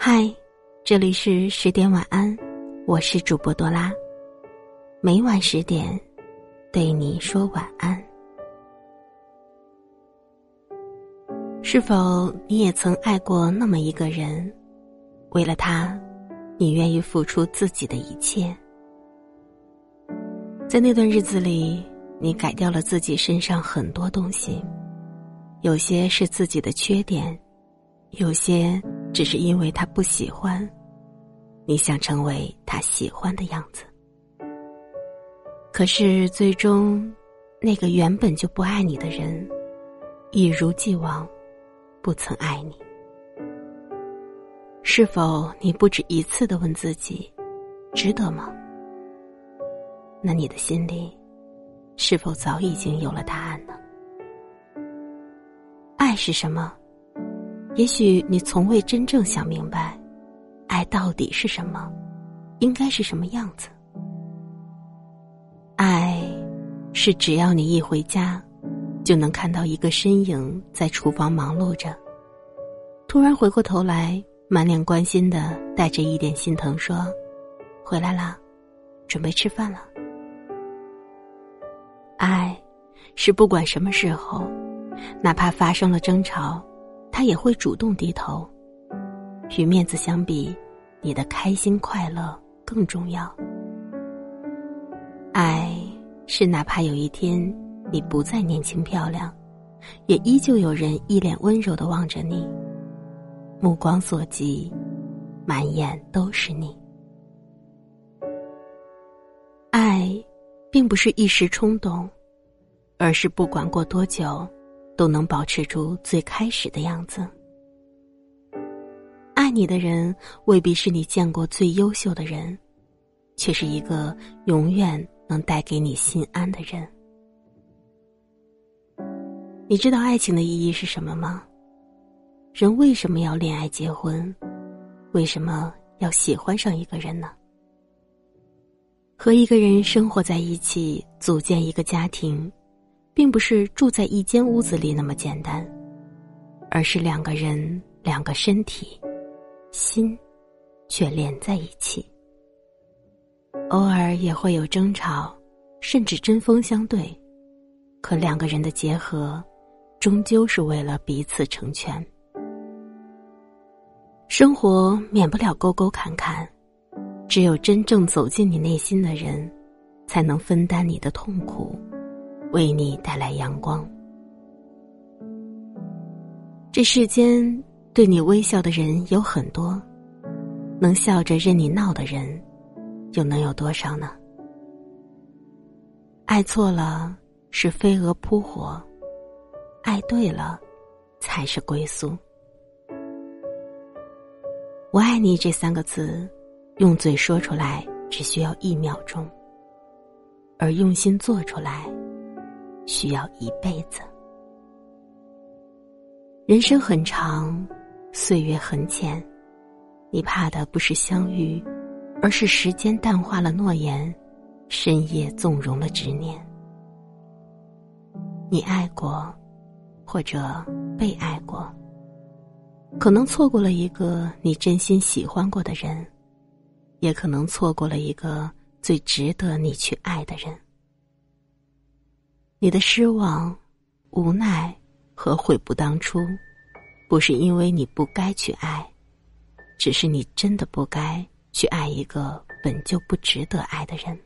嗨，这里是十点晚安，我是主播多拉。每晚十点，对你说晚安。是否你也曾爱过那么一个人？为了他，你愿意付出自己的一切？在那段日子里，你改掉了自己身上很多东西，有些是自己的缺点，有些……只是因为他不喜欢，你想成为他喜欢的样子。可是最终，那个原本就不爱你的人，一如既往，不曾爱你。是否你不止一次的问自己，值得吗？那你的心里，是否早已经有了答案呢？爱是什么？也许你从未真正想明白，爱到底是什么，应该是什么样子。爱，是只要你一回家，就能看到一个身影在厨房忙碌着，突然回过头来，满脸关心的带着一点心疼说：“回来了，准备吃饭了。”爱，是不管什么时候，哪怕发生了争吵。他也会主动低头，与面子相比，你的开心快乐更重要。爱是哪怕有一天你不再年轻漂亮，也依旧有人一脸温柔的望着你，目光所及，满眼都是你。爱，并不是一时冲动，而是不管过多久。都能保持住最开始的样子。爱你的人未必是你见过最优秀的人，却是一个永远能带给你心安的人。你知道爱情的意义是什么吗？人为什么要恋爱结婚？为什么要喜欢上一个人呢？和一个人生活在一起，组建一个家庭。并不是住在一间屋子里那么简单，而是两个人、两个身体、心，却连在一起。偶尔也会有争吵，甚至针锋相对，可两个人的结合，终究是为了彼此成全。生活免不了沟沟坎坎，只有真正走进你内心的人，才能分担你的痛苦。为你带来阳光。这世间对你微笑的人有很多，能笑着任你闹的人，又能有多少呢？爱错了是飞蛾扑火，爱对了才是归宿。我爱你这三个字，用嘴说出来只需要一秒钟，而用心做出来。需要一辈子。人生很长，岁月很浅，你怕的不是相遇，而是时间淡化了诺言，深夜纵容了执念。你爱过，或者被爱过，可能错过了一个你真心喜欢过的人，也可能错过了一个最值得你去爱的人。你的失望、无奈和悔不当初，不是因为你不该去爱，只是你真的不该去爱一个本就不值得爱的人。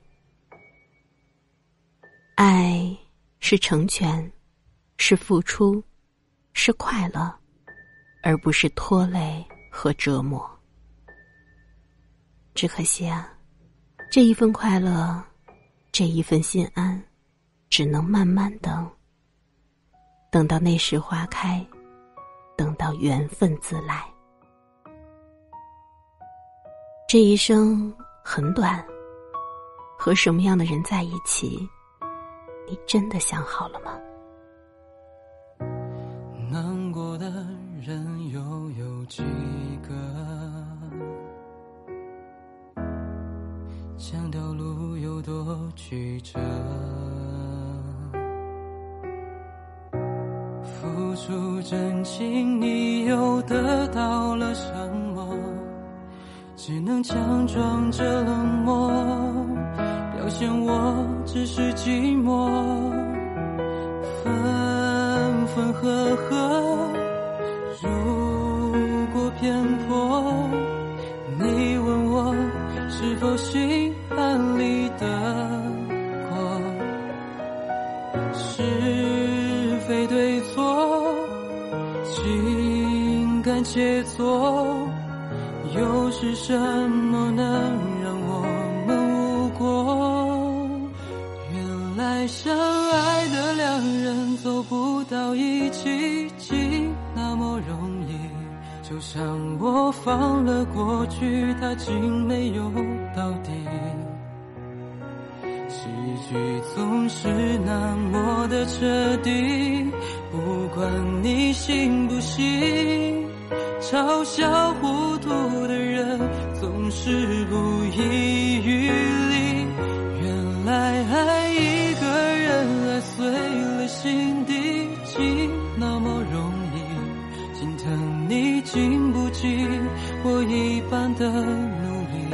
爱是成全，是付出，是快乐，而不是拖累和折磨。只可惜啊，这一份快乐，这一份心安。只能慢慢等，等到那时花开，等到缘分自来。这一生很短，和什么样的人在一起，你真的想好了吗？难过的人又有几个？想条路有多曲折？付出真情，你又得到了什么？只能强装着冷漠，表现我只是寂寞。分分合合，如果偏颇，你问我是否心安理得情感切磋。又是什么能让我们无果？原来相爱的两人走不到一起，竟那么容易。就像我放了过去，他竟没有到底。喜剧总是那么的彻底，不管你信不信。嘲笑糊涂的人总是不遗余力。原来爱一个人，爱碎了心底，竟那么容易。心疼你经不起我一般的努力。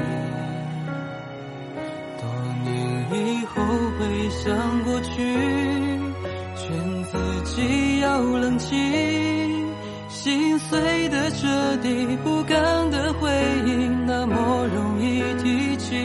多年以后回想过去，劝自己要冷静。心碎的彻底，不甘的回忆，那么容易提起。